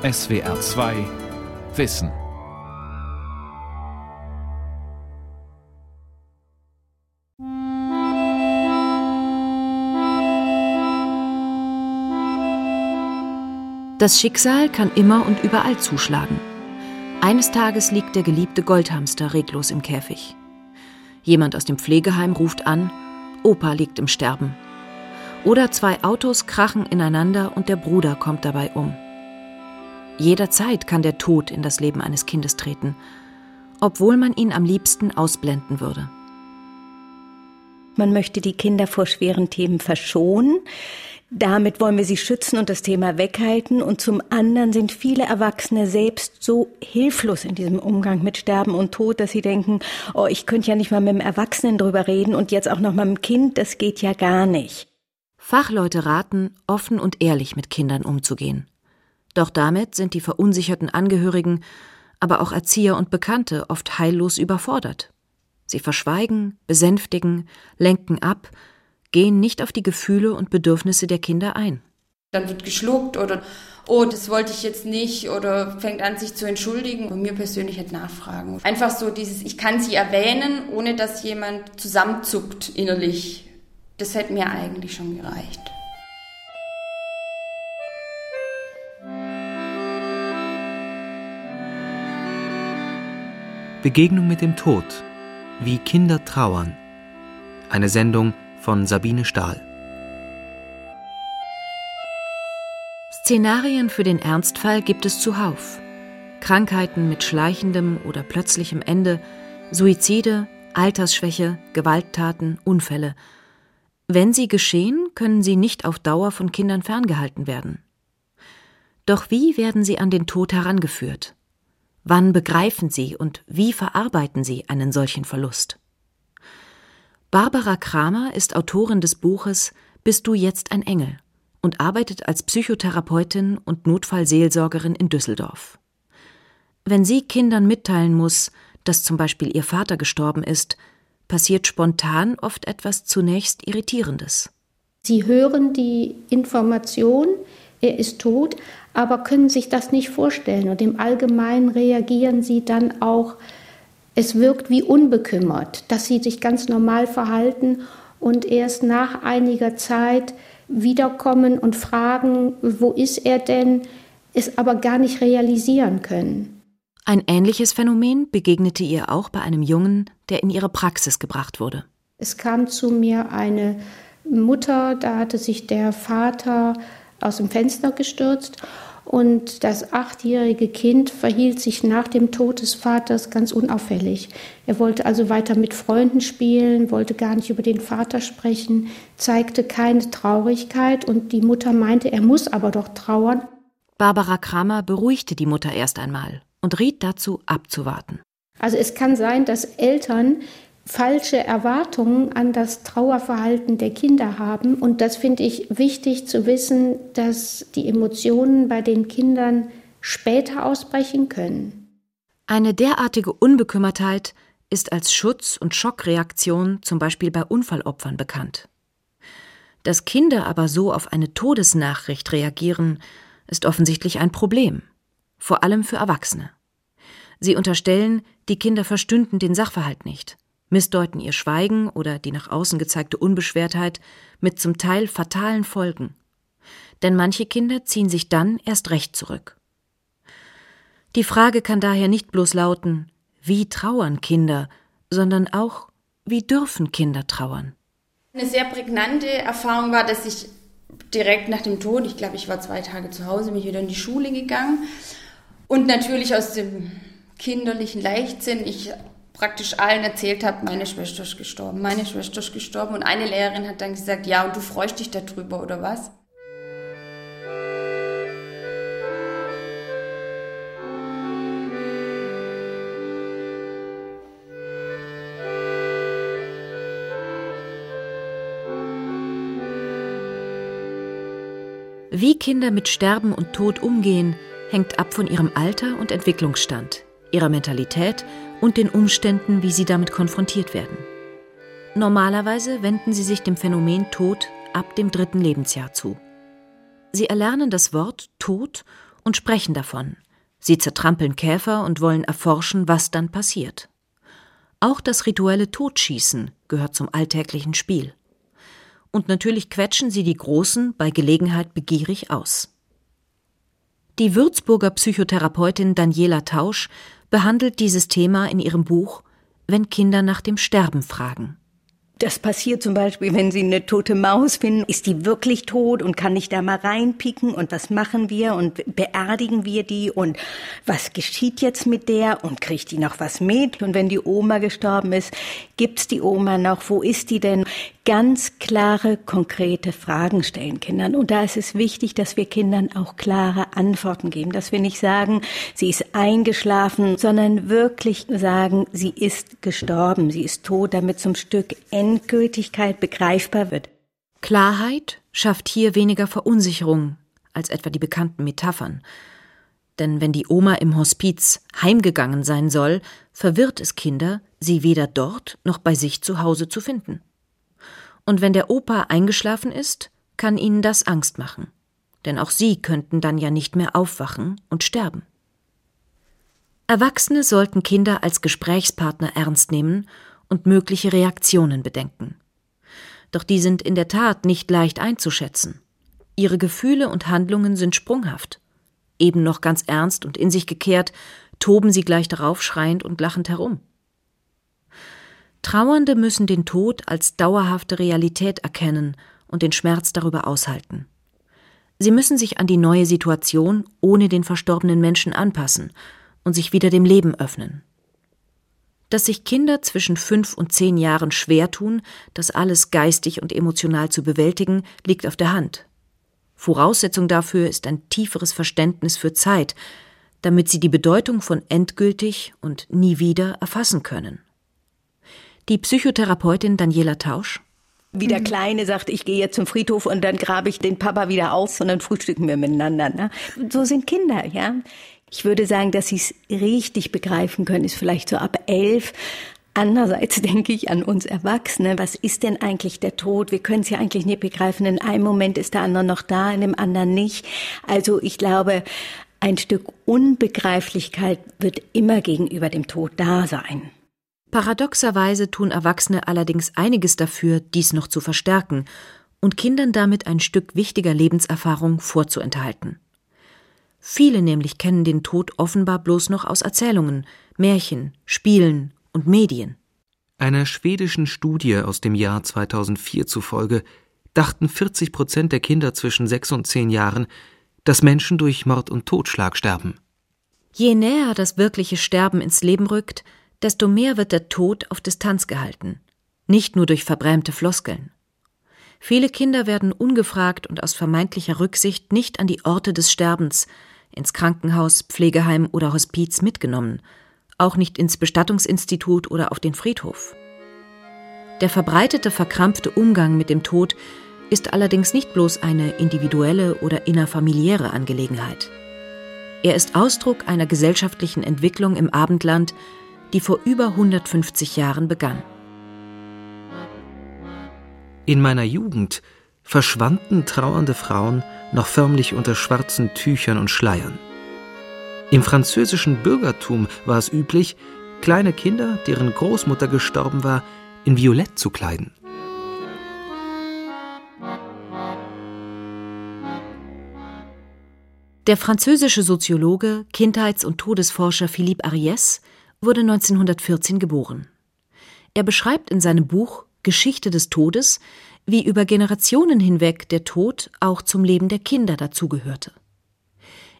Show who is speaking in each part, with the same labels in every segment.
Speaker 1: SWR 2 Wissen.
Speaker 2: Das Schicksal kann immer und überall zuschlagen. Eines Tages liegt der geliebte Goldhamster reglos im Käfig. Jemand aus dem Pflegeheim ruft an, Opa liegt im Sterben. Oder zwei Autos krachen ineinander und der Bruder kommt dabei um. Jederzeit kann der Tod in das Leben eines Kindes treten, obwohl man ihn am liebsten ausblenden würde.
Speaker 3: Man möchte die Kinder vor schweren Themen verschonen. Damit wollen wir sie schützen und das Thema weghalten. Und zum anderen sind viele Erwachsene selbst so hilflos in diesem Umgang mit Sterben und Tod, dass sie denken, oh, ich könnte ja nicht mal mit dem Erwachsenen drüber reden und jetzt auch noch mal mit dem Kind, das geht ja gar nicht.
Speaker 2: Fachleute raten, offen und ehrlich mit Kindern umzugehen. Doch damit sind die verunsicherten Angehörigen, aber auch Erzieher und Bekannte oft heillos überfordert. Sie verschweigen, besänftigen, lenken ab, gehen nicht auf die Gefühle und Bedürfnisse der Kinder ein.
Speaker 4: Dann wird geschluckt oder oh, das wollte ich jetzt nicht oder fängt an, sich zu entschuldigen und mir persönlich halt nachfragen. Einfach so dieses, ich kann sie erwähnen, ohne dass jemand zusammenzuckt innerlich. Das hätte mir eigentlich schon gereicht.
Speaker 1: Begegnung mit dem Tod. Wie Kinder trauern. Eine Sendung von Sabine Stahl.
Speaker 2: Szenarien für den Ernstfall gibt es zuhauf. Krankheiten mit schleichendem oder plötzlichem Ende, Suizide, Altersschwäche, Gewalttaten, Unfälle. Wenn sie geschehen, können sie nicht auf Dauer von Kindern ferngehalten werden. Doch wie werden sie an den Tod herangeführt? Wann begreifen sie und wie verarbeiten sie einen solchen Verlust? Barbara Kramer ist Autorin des Buches Bist du jetzt ein Engel und arbeitet als Psychotherapeutin und Notfallseelsorgerin in Düsseldorf. Wenn sie Kindern mitteilen muss, dass zum Beispiel ihr Vater gestorben ist, passiert spontan oft etwas zunächst Irritierendes.
Speaker 5: Sie hören die Information, er ist tot, aber können sich das nicht vorstellen. Und im Allgemeinen reagieren sie dann auch es wirkt wie unbekümmert, dass sie sich ganz normal verhalten und erst nach einiger Zeit wiederkommen und fragen, wo ist er denn, es aber gar nicht realisieren können.
Speaker 2: Ein ähnliches Phänomen begegnete ihr auch bei einem Jungen, der in ihre Praxis gebracht wurde.
Speaker 5: Es kam zu mir eine Mutter, da hatte sich der Vater aus dem Fenster gestürzt und das achtjährige Kind verhielt sich nach dem Tod des Vaters ganz unauffällig. Er wollte also weiter mit Freunden spielen, wollte gar nicht über den Vater sprechen, zeigte keine Traurigkeit und die Mutter meinte, er muss aber doch trauern.
Speaker 2: Barbara Kramer beruhigte die Mutter erst einmal und riet dazu, abzuwarten.
Speaker 5: Also es kann sein, dass Eltern falsche Erwartungen an das Trauerverhalten der Kinder haben. Und das finde ich wichtig zu wissen, dass die Emotionen bei den Kindern später ausbrechen können.
Speaker 2: Eine derartige Unbekümmertheit ist als Schutz- und Schockreaktion zum Beispiel bei Unfallopfern bekannt. Dass Kinder aber so auf eine Todesnachricht reagieren, ist offensichtlich ein Problem, vor allem für Erwachsene. Sie unterstellen, die Kinder verstünden den Sachverhalt nicht missdeuten ihr Schweigen oder die nach außen gezeigte Unbeschwertheit mit zum Teil fatalen Folgen. Denn manche Kinder ziehen sich dann erst recht zurück. Die Frage kann daher nicht bloß lauten, wie trauern Kinder, sondern auch, wie dürfen Kinder trauern?
Speaker 4: Eine sehr prägnante Erfahrung war, dass ich direkt nach dem Tod, ich glaube, ich war zwei Tage zu Hause, mich wieder in die Schule gegangen und natürlich aus dem kinderlichen Leichtsinn, ich praktisch allen erzählt habe, meine Schwester ist gestorben, meine Schwester ist gestorben. Und eine Lehrerin hat dann gesagt, ja, und du freust dich darüber, oder was?
Speaker 2: Wie Kinder mit Sterben und Tod umgehen, hängt ab von ihrem Alter und Entwicklungsstand, ihrer Mentalität und den Umständen, wie sie damit konfrontiert werden. Normalerweise wenden sie sich dem Phänomen Tod ab dem dritten Lebensjahr zu. Sie erlernen das Wort Tod und sprechen davon. Sie zertrampeln Käfer und wollen erforschen, was dann passiert. Auch das rituelle Totschießen gehört zum alltäglichen Spiel. Und natürlich quetschen sie die Großen bei Gelegenheit begierig aus. Die Würzburger Psychotherapeutin Daniela Tausch behandelt dieses Thema in ihrem Buch Wenn Kinder nach dem Sterben fragen.
Speaker 3: Das passiert zum Beispiel, wenn Sie eine tote Maus finden. Ist die wirklich tot und kann ich da mal reinpicken? Und was machen wir? Und beerdigen wir die? Und was geschieht jetzt mit der? Und kriegt die noch was mit? Und wenn die Oma gestorben ist, gibt's die Oma noch? Wo ist die denn? Ganz klare, konkrete Fragen stellen Kindern. Und da ist es wichtig, dass wir Kindern auch klare Antworten geben. Dass wir nicht sagen, sie ist eingeschlafen, sondern wirklich sagen, sie ist gestorben, sie ist tot, damit zum Stück Endgültigkeit begreifbar wird.
Speaker 2: Klarheit schafft hier weniger Verunsicherung als etwa die bekannten Metaphern. Denn wenn die Oma im Hospiz heimgegangen sein soll, verwirrt es Kinder, sie weder dort noch bei sich zu Hause zu finden. Und wenn der Opa eingeschlafen ist, kann ihnen das Angst machen. Denn auch sie könnten dann ja nicht mehr aufwachen und sterben. Erwachsene sollten Kinder als Gesprächspartner ernst nehmen und mögliche Reaktionen bedenken. Doch die sind in der Tat nicht leicht einzuschätzen. Ihre Gefühle und Handlungen sind sprunghaft. Eben noch ganz ernst und in sich gekehrt, toben sie gleich darauf schreiend und lachend herum. Trauernde müssen den Tod als dauerhafte Realität erkennen und den Schmerz darüber aushalten. Sie müssen sich an die neue Situation ohne den verstorbenen Menschen anpassen und sich wieder dem Leben öffnen. Dass sich Kinder zwischen fünf und zehn Jahren schwer tun, das alles geistig und emotional zu bewältigen, liegt auf der Hand. Voraussetzung dafür ist ein tieferes Verständnis für Zeit, damit sie die Bedeutung von endgültig und nie wieder erfassen können. Die Psychotherapeutin Daniela Tausch
Speaker 3: wie der Kleine sagt, ich gehe jetzt zum Friedhof und dann grabe ich den Papa wieder aus und dann frühstücken wir miteinander. Ne? So sind Kinder, ja. Ich würde sagen, dass sie es richtig begreifen können, ist vielleicht so ab elf. Andererseits denke ich an uns Erwachsene. Was ist denn eigentlich der Tod? Wir können es ja eigentlich nicht begreifen. In einem Moment ist der andere noch da, in dem anderen nicht. Also ich glaube, ein Stück Unbegreiflichkeit wird immer gegenüber dem Tod da sein.
Speaker 2: Paradoxerweise tun Erwachsene allerdings einiges dafür, dies noch zu verstärken und Kindern damit ein Stück wichtiger Lebenserfahrung vorzuenthalten. Viele nämlich kennen den Tod offenbar bloß noch aus Erzählungen, Märchen, Spielen und Medien.
Speaker 1: Einer schwedischen Studie aus dem Jahr 2004 zufolge dachten 40 Prozent der Kinder zwischen sechs und zehn Jahren, dass Menschen durch Mord und Totschlag sterben.
Speaker 2: Je näher das wirkliche Sterben ins Leben rückt, desto mehr wird der Tod auf Distanz gehalten, nicht nur durch verbrämte Floskeln. Viele Kinder werden ungefragt und aus vermeintlicher Rücksicht nicht an die Orte des Sterbens, ins Krankenhaus, Pflegeheim oder Hospiz mitgenommen, auch nicht ins Bestattungsinstitut oder auf den Friedhof. Der verbreitete, verkrampfte Umgang mit dem Tod ist allerdings nicht bloß eine individuelle oder innerfamiliäre Angelegenheit. Er ist Ausdruck einer gesellschaftlichen Entwicklung im Abendland, die vor über 150 Jahren begann.
Speaker 1: In meiner Jugend verschwanden trauernde Frauen noch förmlich unter schwarzen Tüchern und Schleiern. Im französischen Bürgertum war es üblich, kleine Kinder, deren Großmutter gestorben war, in Violett zu kleiden.
Speaker 2: Der französische Soziologe, Kindheits- und Todesforscher Philippe Ariès wurde 1914 geboren. Er beschreibt in seinem Buch Geschichte des Todes, wie über Generationen hinweg der Tod auch zum Leben der Kinder dazugehörte.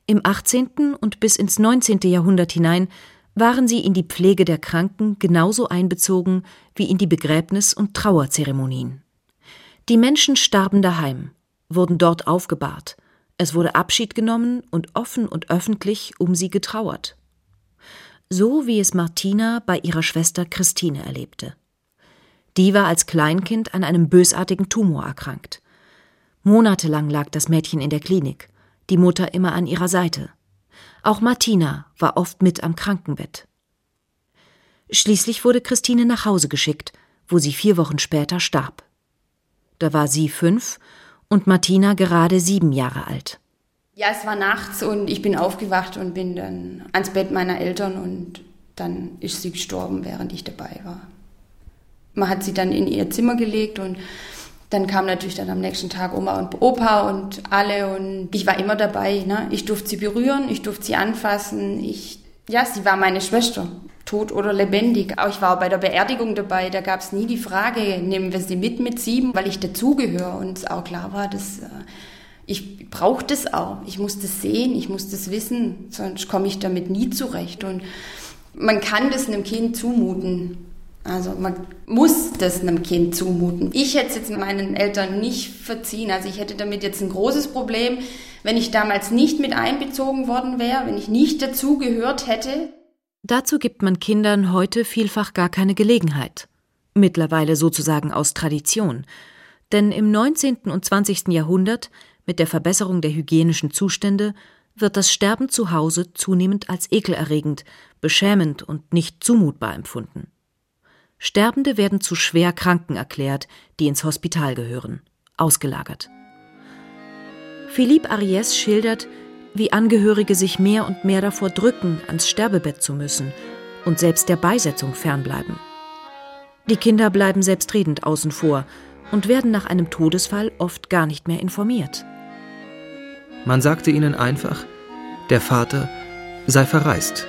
Speaker 2: Im 18. und bis ins 19. Jahrhundert hinein waren sie in die Pflege der Kranken genauso einbezogen wie in die Begräbnis- und Trauerzeremonien. Die Menschen starben daheim, wurden dort aufgebahrt, es wurde Abschied genommen und offen und öffentlich um sie getrauert so wie es Martina bei ihrer Schwester Christine erlebte. Die war als Kleinkind an einem bösartigen Tumor erkrankt. Monatelang lag das Mädchen in der Klinik, die Mutter immer an ihrer Seite. Auch Martina war oft mit am Krankenbett. Schließlich wurde Christine nach Hause geschickt, wo sie vier Wochen später starb. Da war sie fünf und Martina gerade sieben Jahre alt.
Speaker 4: Ja, es war nachts und ich bin aufgewacht und bin dann ans Bett meiner Eltern und dann ist sie gestorben, während ich dabei war. Man hat sie dann in ihr Zimmer gelegt und dann kam natürlich dann am nächsten Tag Oma und Opa und alle und ich war immer dabei. Ne? Ich durfte sie berühren, ich durfte sie anfassen. Ich, ja, sie war meine Schwester, tot oder lebendig. Auch ich war auch bei der Beerdigung dabei, da gab es nie die Frage, nehmen wir sie mit mit sieben, weil ich dazugehöre und es auch klar war, dass äh, ich brauche das auch. Ich muss das sehen, ich muss das wissen, sonst komme ich damit nie zurecht. Und man kann das einem Kind zumuten. Also man muss das einem Kind zumuten. Ich hätte es jetzt meinen Eltern nicht verziehen. Also ich hätte damit jetzt ein großes Problem, wenn ich damals nicht mit einbezogen worden wäre, wenn ich nicht dazugehört hätte.
Speaker 2: Dazu gibt man Kindern heute vielfach gar keine Gelegenheit. Mittlerweile sozusagen aus Tradition. Denn im 19. und 20. Jahrhundert mit der Verbesserung der hygienischen Zustände wird das Sterben zu Hause zunehmend als ekelerregend, beschämend und nicht zumutbar empfunden. Sterbende werden zu schwer Kranken erklärt, die ins Hospital gehören, ausgelagert. Philippe Ariès schildert, wie Angehörige sich mehr und mehr davor drücken, ans Sterbebett zu müssen und selbst der Beisetzung fernbleiben. Die Kinder bleiben selbstredend außen vor und werden nach einem Todesfall oft gar nicht mehr informiert.
Speaker 1: Man sagte ihnen einfach, der Vater sei verreist.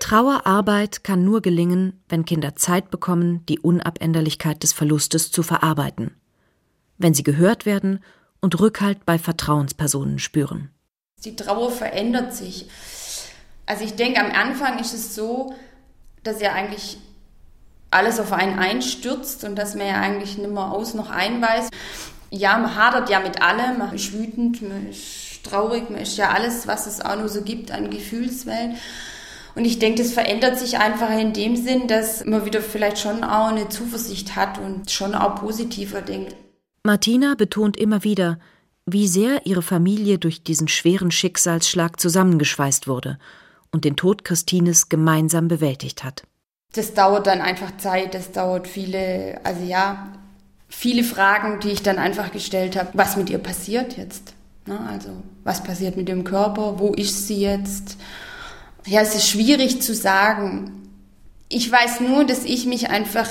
Speaker 2: Trauerarbeit kann nur gelingen, wenn Kinder Zeit bekommen, die Unabänderlichkeit des Verlustes zu verarbeiten, wenn sie gehört werden und Rückhalt bei Vertrauenspersonen spüren.
Speaker 4: Die Trauer verändert sich. Also ich denke, am Anfang ist es so, dass ja eigentlich alles auf einen einstürzt und dass man ja eigentlich nicht mehr aus noch einweist. Ja, man hadert ja mit allem, man ist wütend, man ist traurig, man ist ja alles, was es auch nur so gibt an Gefühlswelt. Und ich denke, das verändert sich einfach in dem Sinn, dass man wieder vielleicht schon auch eine Zuversicht hat und schon auch positiver denkt.
Speaker 2: Martina betont immer wieder, wie sehr ihre Familie durch diesen schweren Schicksalsschlag zusammengeschweißt wurde und den Tod Christines gemeinsam bewältigt hat
Speaker 4: das dauert dann einfach Zeit, das dauert viele, also ja, viele Fragen, die ich dann einfach gestellt habe, was mit ihr passiert jetzt. Ne? Also was passiert mit dem Körper, wo ist sie jetzt? Ja, es ist schwierig zu sagen. Ich weiß nur, dass ich mich einfach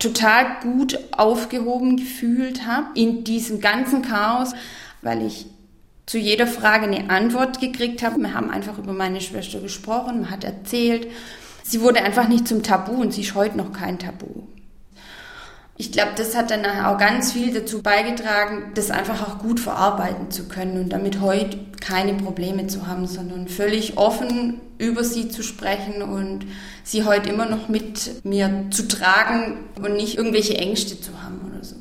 Speaker 4: total gut aufgehoben gefühlt habe in diesem ganzen Chaos, weil ich zu jeder Frage eine Antwort gekriegt habe. Wir haben einfach über meine Schwester gesprochen, man hat erzählt, sie wurde einfach nicht zum Tabu und sie ist heute noch kein Tabu. Ich glaube, das hat dann auch ganz viel dazu beigetragen, das einfach auch gut verarbeiten zu können und damit heute keine Probleme zu haben, sondern völlig offen über sie zu sprechen und sie heute immer noch mit mir zu tragen und nicht irgendwelche Ängste zu haben oder so.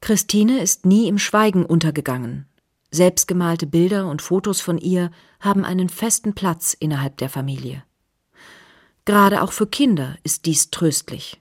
Speaker 2: Christine ist nie im Schweigen untergegangen. Selbstgemalte Bilder und Fotos von ihr haben einen festen Platz innerhalb der Familie. Gerade auch für Kinder ist dies tröstlich.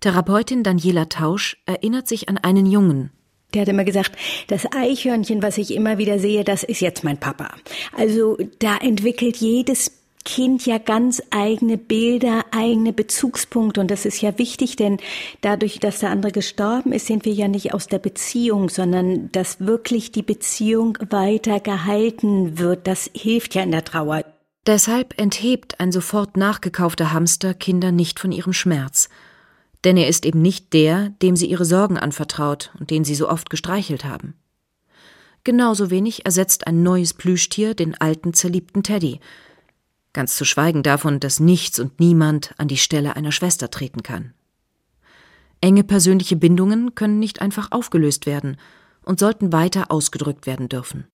Speaker 2: Therapeutin Daniela Tausch erinnert sich an einen Jungen.
Speaker 3: Der hat immer gesagt, das Eichhörnchen, was ich immer wieder sehe, das ist jetzt mein Papa. Also da entwickelt jedes Kind ja ganz eigene Bilder, eigene Bezugspunkte. Und das ist ja wichtig, denn dadurch, dass der andere gestorben ist, sind wir ja nicht aus der Beziehung, sondern dass wirklich die Beziehung weiter gehalten wird. Das hilft ja in der Trauer.
Speaker 2: Deshalb enthebt ein sofort nachgekaufter Hamster Kinder nicht von ihrem Schmerz, denn er ist eben nicht der, dem sie ihre Sorgen anvertraut und den sie so oft gestreichelt haben. Genauso wenig ersetzt ein neues Plüschtier den alten zerliebten Teddy, ganz zu schweigen davon, dass nichts und niemand an die Stelle einer Schwester treten kann. Enge persönliche Bindungen können nicht einfach aufgelöst werden und sollten weiter ausgedrückt werden dürfen.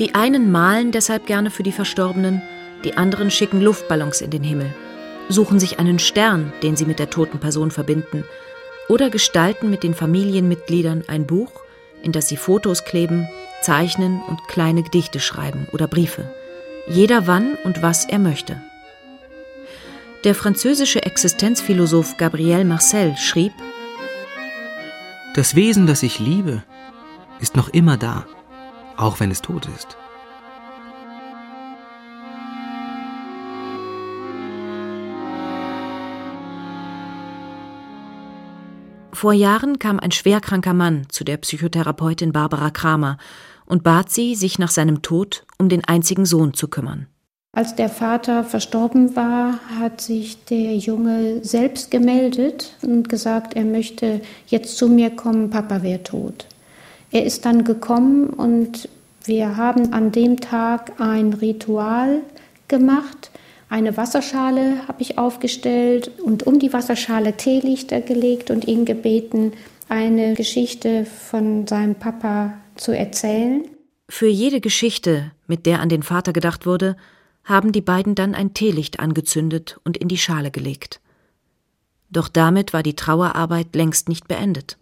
Speaker 2: Die einen malen deshalb gerne für die Verstorbenen, die anderen schicken Luftballons in den Himmel, suchen sich einen Stern, den sie mit der toten Person verbinden, oder gestalten mit den Familienmitgliedern ein Buch, in das sie Fotos kleben, zeichnen und kleine Gedichte schreiben oder Briefe. Jeder wann und was er möchte. Der französische Existenzphilosoph Gabriel Marcel schrieb
Speaker 1: Das Wesen, das ich liebe, ist noch immer da auch wenn es tot ist.
Speaker 2: Vor Jahren kam ein schwerkranker Mann zu der Psychotherapeutin Barbara Kramer und bat sie, sich nach seinem Tod um den einzigen Sohn zu kümmern.
Speaker 5: Als der Vater verstorben war, hat sich der Junge selbst gemeldet und gesagt, er möchte jetzt zu mir kommen, Papa wäre tot. Er ist dann gekommen und wir haben an dem Tag ein Ritual gemacht. Eine Wasserschale habe ich aufgestellt und um die Wasserschale Teelichter gelegt und ihn gebeten, eine Geschichte von seinem Papa zu erzählen.
Speaker 2: Für jede Geschichte, mit der an den Vater gedacht wurde, haben die beiden dann ein Teelicht angezündet und in die Schale gelegt. Doch damit war die Trauerarbeit längst nicht beendet.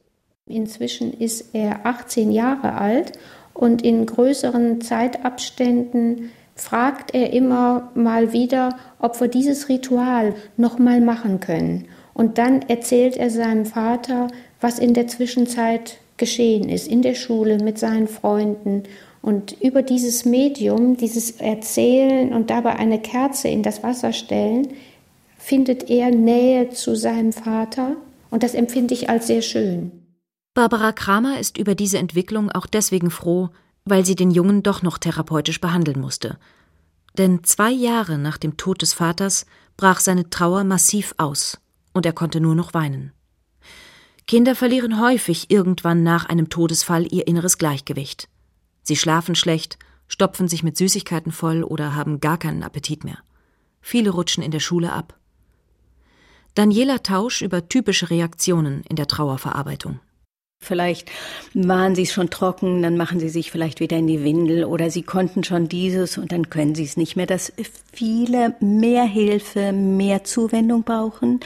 Speaker 5: Inzwischen ist er 18 Jahre alt und in größeren Zeitabständen fragt er immer mal wieder, ob wir dieses Ritual noch mal machen können. Und dann erzählt er seinem Vater, was in der Zwischenzeit geschehen ist, in der Schule, mit seinen Freunden und über dieses Medium, dieses Erzählen und dabei eine Kerze in das Wasser stellen, findet er Nähe zu seinem Vater und das empfinde ich als sehr schön.
Speaker 2: Barbara Kramer ist über diese Entwicklung auch deswegen froh, weil sie den Jungen doch noch therapeutisch behandeln musste. Denn zwei Jahre nach dem Tod des Vaters brach seine Trauer massiv aus und er konnte nur noch weinen. Kinder verlieren häufig irgendwann nach einem Todesfall ihr inneres Gleichgewicht. Sie schlafen schlecht, stopfen sich mit Süßigkeiten voll oder haben gar keinen Appetit mehr. Viele rutschen in der Schule ab. Daniela Tausch über typische Reaktionen in der Trauerverarbeitung.
Speaker 3: Vielleicht waren sie schon trocken, dann machen sie sich vielleicht wieder in die Windel oder sie konnten schon dieses und dann können sie es nicht mehr, dass viele mehr Hilfe, mehr Zuwendung brauchen.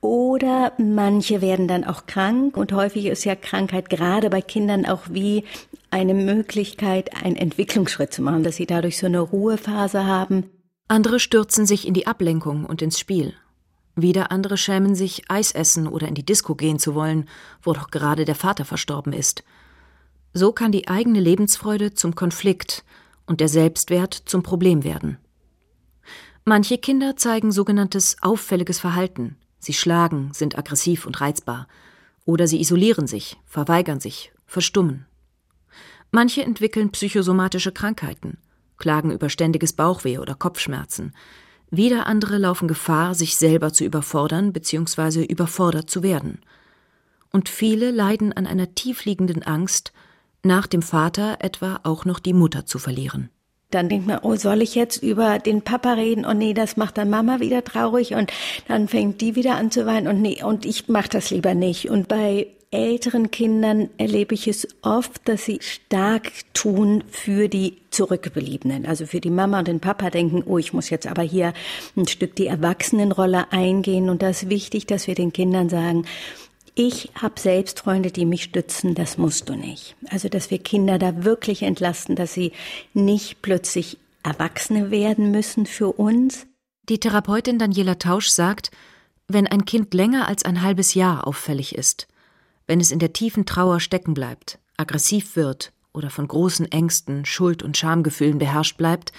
Speaker 3: Oder manche werden dann auch krank und häufig ist ja Krankheit gerade bei Kindern auch wie eine Möglichkeit, einen Entwicklungsschritt zu machen, dass sie dadurch so eine Ruhephase haben.
Speaker 2: Andere stürzen sich in die Ablenkung und ins Spiel. Wieder andere schämen sich, Eis essen oder in die Disco gehen zu wollen, wo doch gerade der Vater verstorben ist. So kann die eigene Lebensfreude zum Konflikt und der Selbstwert zum Problem werden. Manche Kinder zeigen sogenanntes auffälliges Verhalten, Sie schlagen, sind aggressiv und reizbar. Oder sie isolieren sich, verweigern sich, verstummen. Manche entwickeln psychosomatische Krankheiten, klagen über ständiges Bauchweh oder Kopfschmerzen. Wieder andere laufen Gefahr, sich selber zu überfordern bzw. überfordert zu werden. Und viele leiden an einer tiefliegenden Angst, nach dem Vater etwa auch noch die Mutter zu verlieren.
Speaker 3: Dann denkt man, oh, soll ich jetzt über den Papa reden? Oh nee, das macht dann Mama wieder traurig und dann fängt die wieder an zu weinen und nee, und ich mach das lieber nicht. Und bei älteren Kindern erlebe ich es oft, dass sie stark tun für die Zurückgebliebenen. Also für die Mama und den Papa denken, oh, ich muss jetzt aber hier ein Stück die Erwachsenenrolle eingehen. Und das ist wichtig, dass wir den Kindern sagen, ich habe selbst Freunde, die mich stützen, das musst du nicht. Also, dass wir Kinder da wirklich entlasten, dass sie nicht plötzlich Erwachsene werden müssen für uns.
Speaker 2: Die Therapeutin Daniela Tausch sagt, wenn ein Kind länger als ein halbes Jahr auffällig ist, wenn es in der tiefen Trauer stecken bleibt, aggressiv wird oder von großen Ängsten, Schuld- und Schamgefühlen beherrscht bleibt,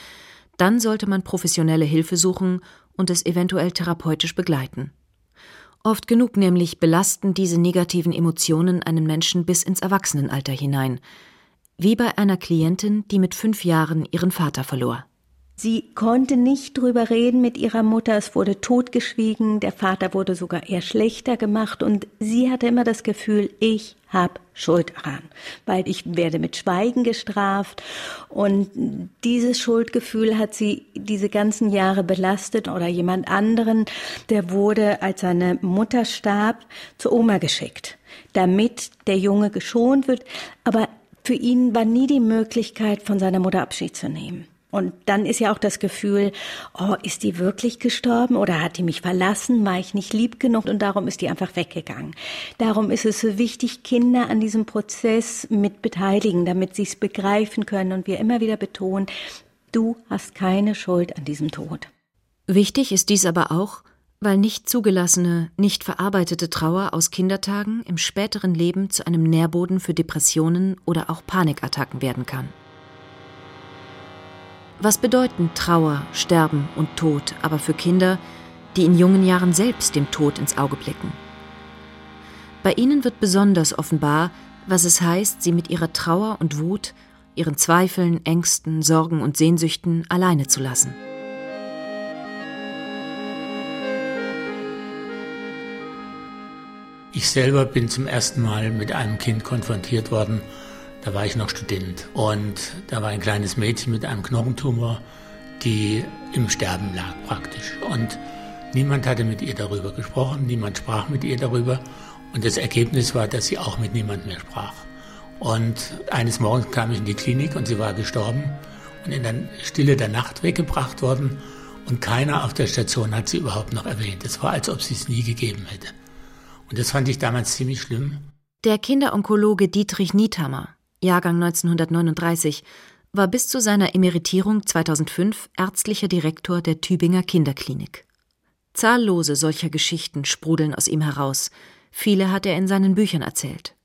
Speaker 2: dann sollte man professionelle Hilfe suchen und es eventuell therapeutisch begleiten. Oft genug nämlich belasten diese negativen Emotionen einen Menschen bis ins Erwachsenenalter hinein, wie bei einer Klientin, die mit fünf Jahren ihren Vater verlor.
Speaker 3: Sie konnte nicht drüber reden mit ihrer Mutter, es wurde totgeschwiegen, der Vater wurde sogar eher schlechter gemacht. Und sie hatte immer das Gefühl, ich habe Schuld daran, weil ich werde mit Schweigen gestraft. Und dieses Schuldgefühl hat sie diese ganzen Jahre belastet. Oder jemand anderen, der wurde, als seine Mutter starb, zur Oma geschickt, damit der Junge geschont wird, aber für ihn war nie die Möglichkeit, von seiner Mutter Abschied zu nehmen. Und dann ist ja auch das Gefühl, oh, ist die wirklich gestorben oder hat die mich verlassen? War ich nicht lieb genug und darum ist die einfach weggegangen? Darum ist es so wichtig, Kinder an diesem Prozess mit beteiligen, damit sie es begreifen können und wir immer wieder betonen, du hast keine Schuld an diesem Tod.
Speaker 2: Wichtig ist dies aber auch, weil nicht zugelassene, nicht verarbeitete Trauer aus Kindertagen im späteren Leben zu einem Nährboden für Depressionen oder auch Panikattacken werden kann. Was bedeuten Trauer, Sterben und Tod aber für Kinder, die in jungen Jahren selbst dem Tod ins Auge blicken? Bei ihnen wird besonders offenbar, was es heißt, sie mit ihrer Trauer und Wut, ihren Zweifeln, Ängsten, Sorgen und Sehnsüchten alleine zu lassen.
Speaker 6: Ich selber bin zum ersten Mal mit einem Kind konfrontiert worden. Da war ich noch Student. Und da war ein kleines Mädchen mit einem Knochentumor, die im Sterben lag praktisch. Und niemand hatte mit ihr darüber gesprochen, niemand sprach mit ihr darüber. Und das Ergebnis war, dass sie auch mit niemand mehr sprach. Und eines Morgens kam ich in die Klinik und sie war gestorben und in der Stille der Nacht weggebracht worden. Und keiner auf der Station hat sie überhaupt noch erwähnt. Es war, als ob sie es nie gegeben hätte. Und das fand ich damals ziemlich schlimm.
Speaker 2: Der Kinderonkologe Dietrich Niethammer, Jahrgang 1939, war bis zu seiner Emeritierung 2005 ärztlicher Direktor der Tübinger Kinderklinik. Zahllose solcher Geschichten sprudeln aus ihm heraus. Viele hat er in seinen Büchern erzählt.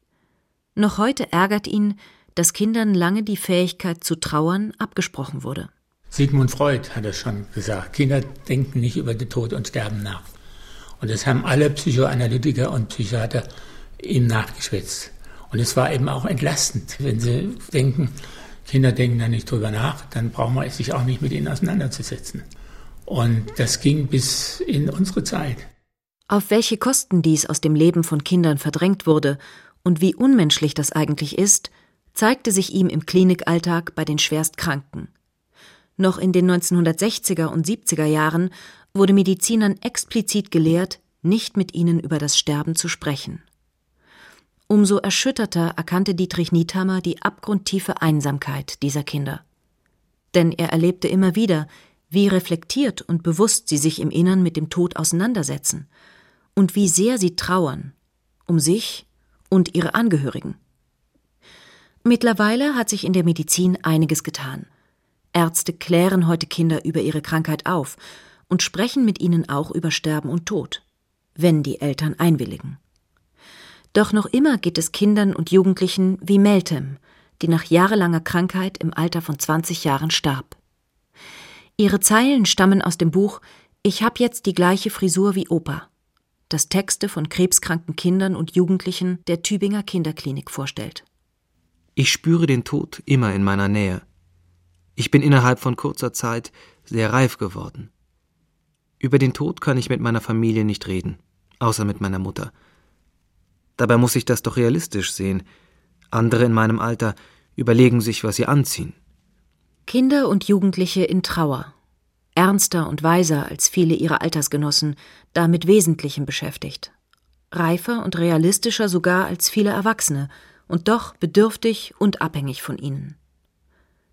Speaker 2: Noch heute ärgert ihn, dass Kindern lange die Fähigkeit zu trauern abgesprochen wurde.
Speaker 6: Sigmund Freud hat es schon gesagt. Kinder denken nicht über den Tod und sterben nach. Und das haben alle Psychoanalytiker und Psychiater ihm nachgeschwätzt. Und es war eben auch entlastend, wenn sie denken, Kinder denken da nicht drüber nach, dann braucht man sich auch nicht mit ihnen auseinanderzusetzen. Und das ging bis in unsere Zeit.
Speaker 2: Auf welche Kosten dies aus dem Leben von Kindern verdrängt wurde und wie unmenschlich das eigentlich ist, zeigte sich ihm im Klinikalltag bei den Schwerstkranken. Noch in den 1960er und 70er Jahren wurde Medizinern explizit gelehrt, nicht mit ihnen über das Sterben zu sprechen. Umso erschütterter erkannte Dietrich Niethammer die abgrundtiefe Einsamkeit dieser Kinder. Denn er erlebte immer wieder, wie reflektiert und bewusst sie sich im Innern mit dem Tod auseinandersetzen und wie sehr sie trauern, um sich und ihre Angehörigen. Mittlerweile hat sich in der Medizin einiges getan. Ärzte klären heute Kinder über ihre Krankheit auf und sprechen mit ihnen auch über Sterben und Tod, wenn die Eltern einwilligen. Doch noch immer geht es Kindern und Jugendlichen wie Meltem, die nach jahrelanger Krankheit im Alter von 20 Jahren starb. Ihre Zeilen stammen aus dem Buch Ich hab jetzt die gleiche Frisur wie Opa, das Texte von krebskranken Kindern und Jugendlichen der Tübinger Kinderklinik vorstellt.
Speaker 1: Ich spüre den Tod immer in meiner Nähe. Ich bin innerhalb von kurzer Zeit sehr reif geworden. Über den Tod kann ich mit meiner Familie nicht reden, außer mit meiner Mutter. Dabei muss ich das doch realistisch sehen. Andere in meinem Alter überlegen sich, was sie anziehen.
Speaker 2: Kinder und Jugendliche in Trauer. Ernster und weiser als viele ihrer Altersgenossen, da mit Wesentlichem beschäftigt. Reifer und realistischer sogar als viele Erwachsene und doch bedürftig und abhängig von ihnen.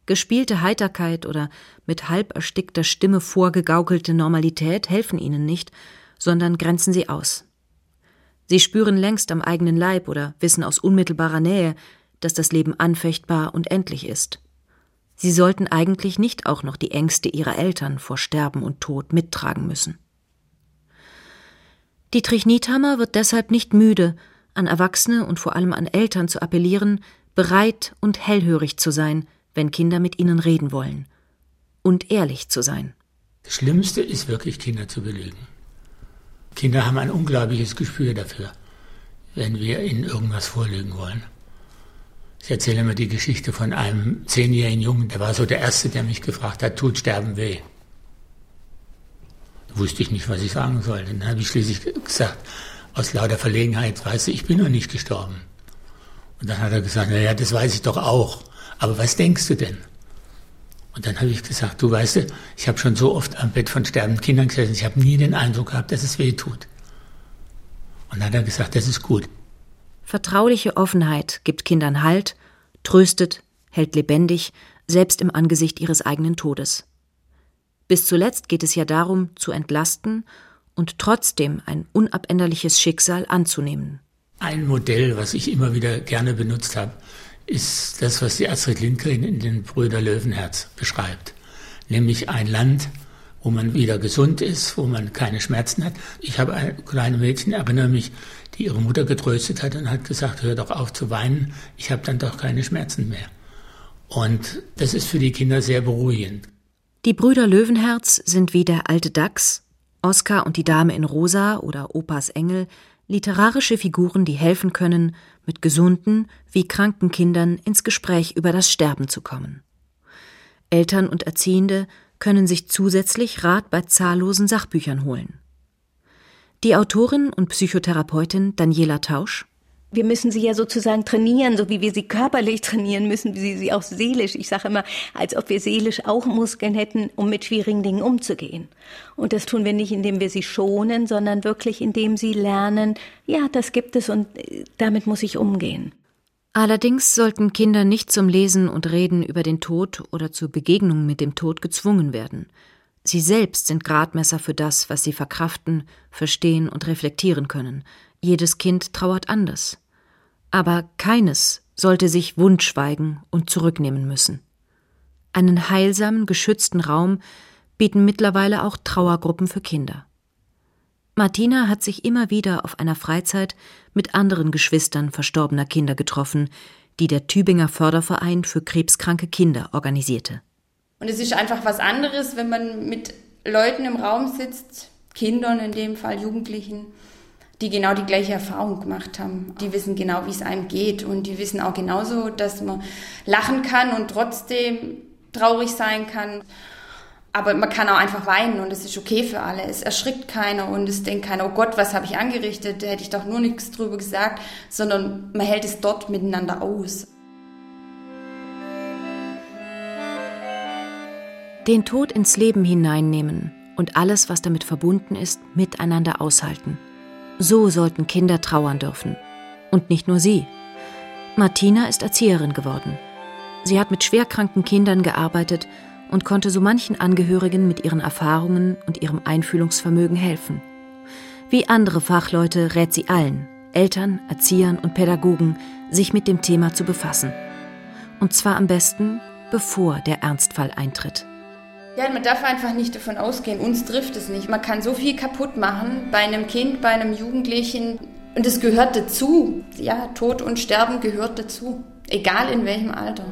Speaker 2: Gespielte Heiterkeit oder mit halb erstickter Stimme vorgegaukelte Normalität helfen ihnen nicht, sondern grenzen sie aus. Sie spüren längst am eigenen Leib oder wissen aus unmittelbarer Nähe, dass das Leben anfechtbar und endlich ist. Sie sollten eigentlich nicht auch noch die Ängste ihrer Eltern vor Sterben und Tod mittragen müssen. Dietrich Niethammer wird deshalb nicht müde, an Erwachsene und vor allem an Eltern zu appellieren, bereit und hellhörig zu sein, wenn Kinder mit ihnen reden wollen. Und ehrlich zu sein.
Speaker 6: Das Schlimmste ist wirklich, Kinder zu belügen. Kinder haben ein unglaubliches Gespür dafür, wenn wir ihnen irgendwas vorlügen wollen. Ich erzähle immer die Geschichte von einem zehnjährigen Jungen, der war so der Erste, der mich gefragt hat, tut Sterben weh? Da wusste ich nicht, was ich sagen soll. Dann habe ich schließlich gesagt, aus lauter Verlegenheit, weißt du, ich bin noch nicht gestorben. Und dann hat er gesagt, naja, das weiß ich doch auch. Aber was denkst du denn? Und dann habe ich gesagt, du weißt, du, ich habe schon so oft am Bett von sterbenden Kindern gesessen, ich habe nie den Eindruck gehabt, dass es weh tut. Und dann hat er gesagt, das ist gut.
Speaker 2: Vertrauliche Offenheit gibt Kindern Halt, tröstet, hält lebendig, selbst im Angesicht ihres eigenen Todes. Bis zuletzt geht es ja darum, zu entlasten und trotzdem ein unabänderliches Schicksal anzunehmen.
Speaker 6: Ein Modell, was ich immer wieder gerne benutzt habe, ist das, was die Astrid Lindgren in den Brüder Löwenherz beschreibt. Nämlich ein Land, wo man wieder gesund ist, wo man keine Schmerzen hat. Ich habe ein kleines Mädchen, erinnere mich, die ihre Mutter getröstet hat und hat gesagt, hör doch auf zu weinen, ich habe dann doch keine Schmerzen mehr. Und das ist für die Kinder sehr beruhigend.
Speaker 2: Die Brüder Löwenherz sind wie der alte Dachs, Oskar und die Dame in Rosa oder Opas Engel literarische Figuren, die helfen können, mit gesunden wie kranken Kindern ins Gespräch über das Sterben zu kommen. Eltern und Erziehende können sich zusätzlich Rat bei zahllosen Sachbüchern holen. Die Autorin und Psychotherapeutin Daniela Tausch
Speaker 3: wir müssen sie ja sozusagen trainieren, so wie wir sie körperlich trainieren, müssen wir sie auch seelisch. Ich sage immer, als ob wir seelisch auch Muskeln hätten, um mit schwierigen Dingen umzugehen. Und das tun wir nicht, indem wir sie schonen, sondern wirklich, indem sie lernen, ja, das gibt es und äh, damit muss ich umgehen.
Speaker 2: Allerdings sollten Kinder nicht zum Lesen und Reden über den Tod oder zur Begegnung mit dem Tod gezwungen werden. Sie selbst sind Gradmesser für das, was sie verkraften, verstehen und reflektieren können. Jedes Kind trauert anders aber keines sollte sich wundschweigen und zurücknehmen müssen. Einen heilsamen, geschützten Raum bieten mittlerweile auch Trauergruppen für Kinder. Martina hat sich immer wieder auf einer Freizeit mit anderen Geschwistern verstorbener Kinder getroffen, die der Tübinger Förderverein für krebskranke Kinder organisierte.
Speaker 4: Und es ist einfach was anderes, wenn man mit Leuten im Raum sitzt, Kindern in dem Fall, Jugendlichen, die genau die gleiche Erfahrung gemacht haben. Die wissen genau, wie es einem geht und die wissen auch genauso, dass man lachen kann und trotzdem traurig sein kann. Aber man kann auch einfach weinen und es ist okay für alle. Es erschrickt keiner und es denkt keiner, oh Gott, was habe ich angerichtet? Da hätte ich doch nur nichts drüber gesagt, sondern man hält es dort miteinander aus.
Speaker 2: Den Tod ins Leben hineinnehmen und alles, was damit verbunden ist, miteinander aushalten – so sollten Kinder trauern dürfen. Und nicht nur sie. Martina ist Erzieherin geworden. Sie hat mit schwerkranken Kindern gearbeitet und konnte so manchen Angehörigen mit ihren Erfahrungen und ihrem Einfühlungsvermögen helfen. Wie andere Fachleute rät sie allen, Eltern, Erziehern und Pädagogen, sich mit dem Thema zu befassen. Und zwar am besten, bevor der Ernstfall eintritt.
Speaker 4: Ja, man darf einfach nicht davon ausgehen, uns trifft es nicht. Man kann so viel kaputt machen bei einem Kind, bei einem Jugendlichen. Und es gehört dazu. Ja, Tod und Sterben gehört dazu. Egal in welchem Alter.